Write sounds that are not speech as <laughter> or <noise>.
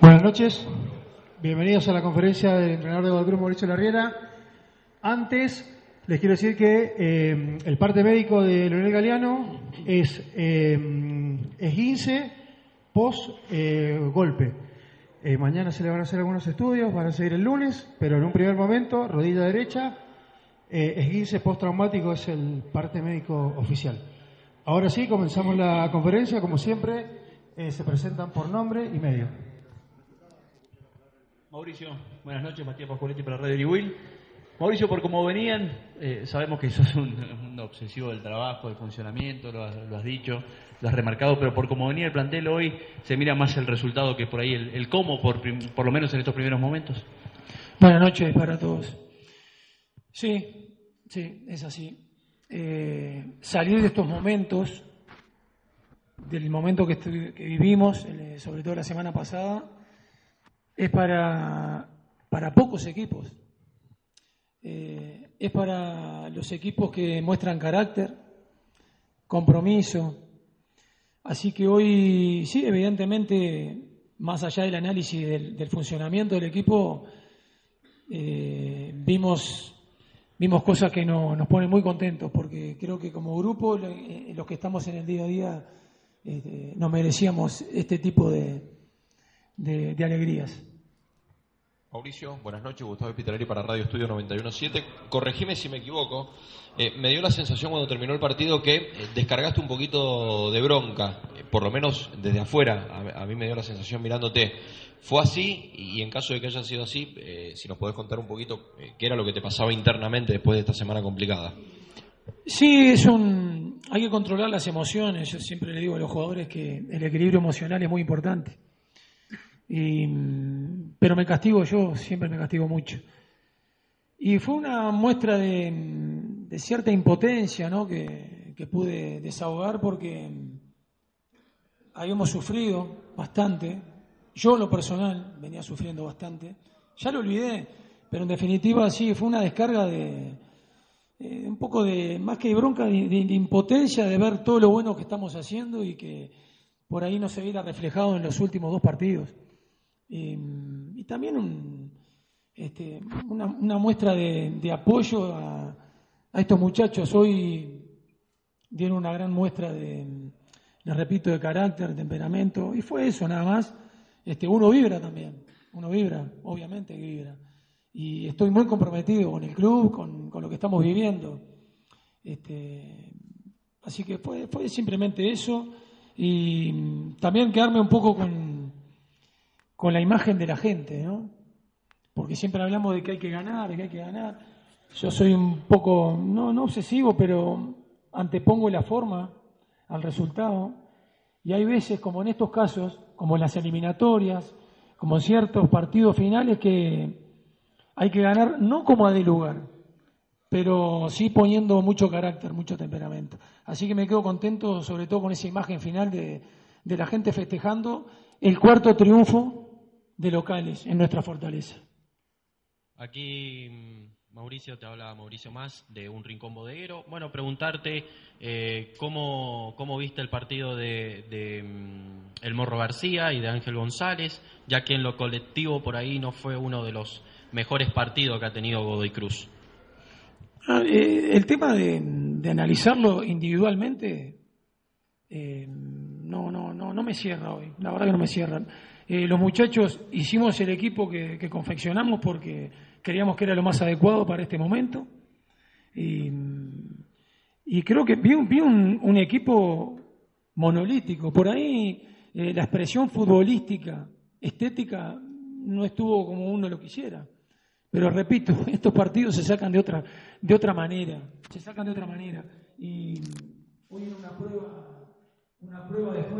Buenas noches, bienvenidos a la conferencia del entrenador de Guadalajara, Mauricio Larriera. Antes, les quiero decir que eh, el parte médico de Leonel Galeano es eh, esguince post eh, golpe. Eh, mañana se le van a hacer algunos estudios, van a seguir el lunes, pero en un primer momento, rodilla derecha, eh, esguince postraumático es el parte médico oficial. Ahora sí, comenzamos la conferencia, como siempre, eh, se presentan por nombre y medio. Mauricio, buenas noches, Matías Pascualetti para Radio Will. Mauricio, por cómo venían, eh, sabemos que sos un, un obsesivo del trabajo, del funcionamiento, lo has, lo has dicho, lo has remarcado, pero por cómo venía el plantel hoy, se mira más el resultado que por ahí el, el cómo, por, por lo menos en estos primeros momentos. Buenas noches para todos. Sí, sí, es así. Eh, salir de estos momentos, del momento que, que vivimos, eh, sobre todo la semana pasada, es para, para pocos equipos. Eh, es para los equipos que muestran carácter, compromiso. Así que hoy, sí, evidentemente, más allá del análisis del, del funcionamiento del equipo, eh, vimos, vimos cosas que no- nos ponen muy contentos, porque creo que como grupo, eh, los que estamos en el día a día, este, nos merecíamos este tipo de- de alegrías. Mauricio, buenas noches, Gustavo Pitarelli para Radio Estudio 917. Corregime si me equivoco. Eh, me dio la sensación cuando terminó el partido que eh, descargaste un poquito de bronca, eh, por lo menos desde afuera. A, mí me dio la sensación mirándote. ¿Fue así? Y en caso de que haya sido así, si nos podés contar un poquito qué era lo que te pasaba internamente después de esta semana complicada. Sí, es un, hay que controlar las emociones. Yo siempre le digo a los jugadores que el equilibrio emocional es muy importante. Y, pero me castigo yo, siempre me castigo mucho. Y fue una muestra de, cierta impotencia ¿no? que, que pude desahogar porque habíamos sufrido bastante. Yo en lo personal venía sufriendo bastante. Ya lo olvidé, pero en definitiva sí, fue una descarga de, eh, un poco de, más que de bronca, de impotencia de ver todo lo bueno que estamos haciendo y que por ahí no se viera reflejado en los últimos dos partidos. Y, y también un, este, una, una muestra de, apoyo a, estos muchachos. Hoy dieron una gran muestra de, les repito, de carácter, de temperamento, y fue eso nada más. Este, uno vibra también, uno vibra, obviamente vibra. Y estoy muy comprometido con el club, con, con lo que estamos viviendo. Este, así que fue, fue simplemente eso. Y mm, también quedarme un poco con, con la imagen de la gente, ¿no? Porque siempre hablamos de que hay que ganar, de que hay que ganar. Yo soy un poco, no, no obsesivo, pero antepongo la forma al resultado. Y hay veces, como en estos casos, como en las eliminatorias, como ciertos partidos finales, que hay que ganar no como a de lugar, pero sí poniendo mucho carácter, mucho temperamento. Así que me quedo contento, sobre todo con esa imagen final de, de la gente festejando el cuarto triunfo de locales en nuestra fortaleza. Aquí mm, Mauricio, te habla Mauricio Más de Un Rincón Bodeguero. Bueno, preguntarte eh, cómo, cómo viste el partido de, de, mm, El Morro García y de Ángel González, ya que en lo colectivo por ahí no fue uno de los mejores partidos que ha tenido Godoy Cruz. Ah, eh, el tema de, de analizarlo individualmente eh, no, no, no, no me cierra hoy, la verdad que no me cierran. Eh, los muchachos hicimos el equipo que, que confeccionamos porque creíamos que era lo más adecuado para este momento. Y, y creo que vi, vi un, un equipo monolítico. Por ahí eh, la expresión futbolística, estética, no estuvo como uno lo quisiera. Pero repito, <laughs> estos partidos se sacan de otra, de otra manera, se sacan de otra manera. Y hoy en una prueba, una prueba después.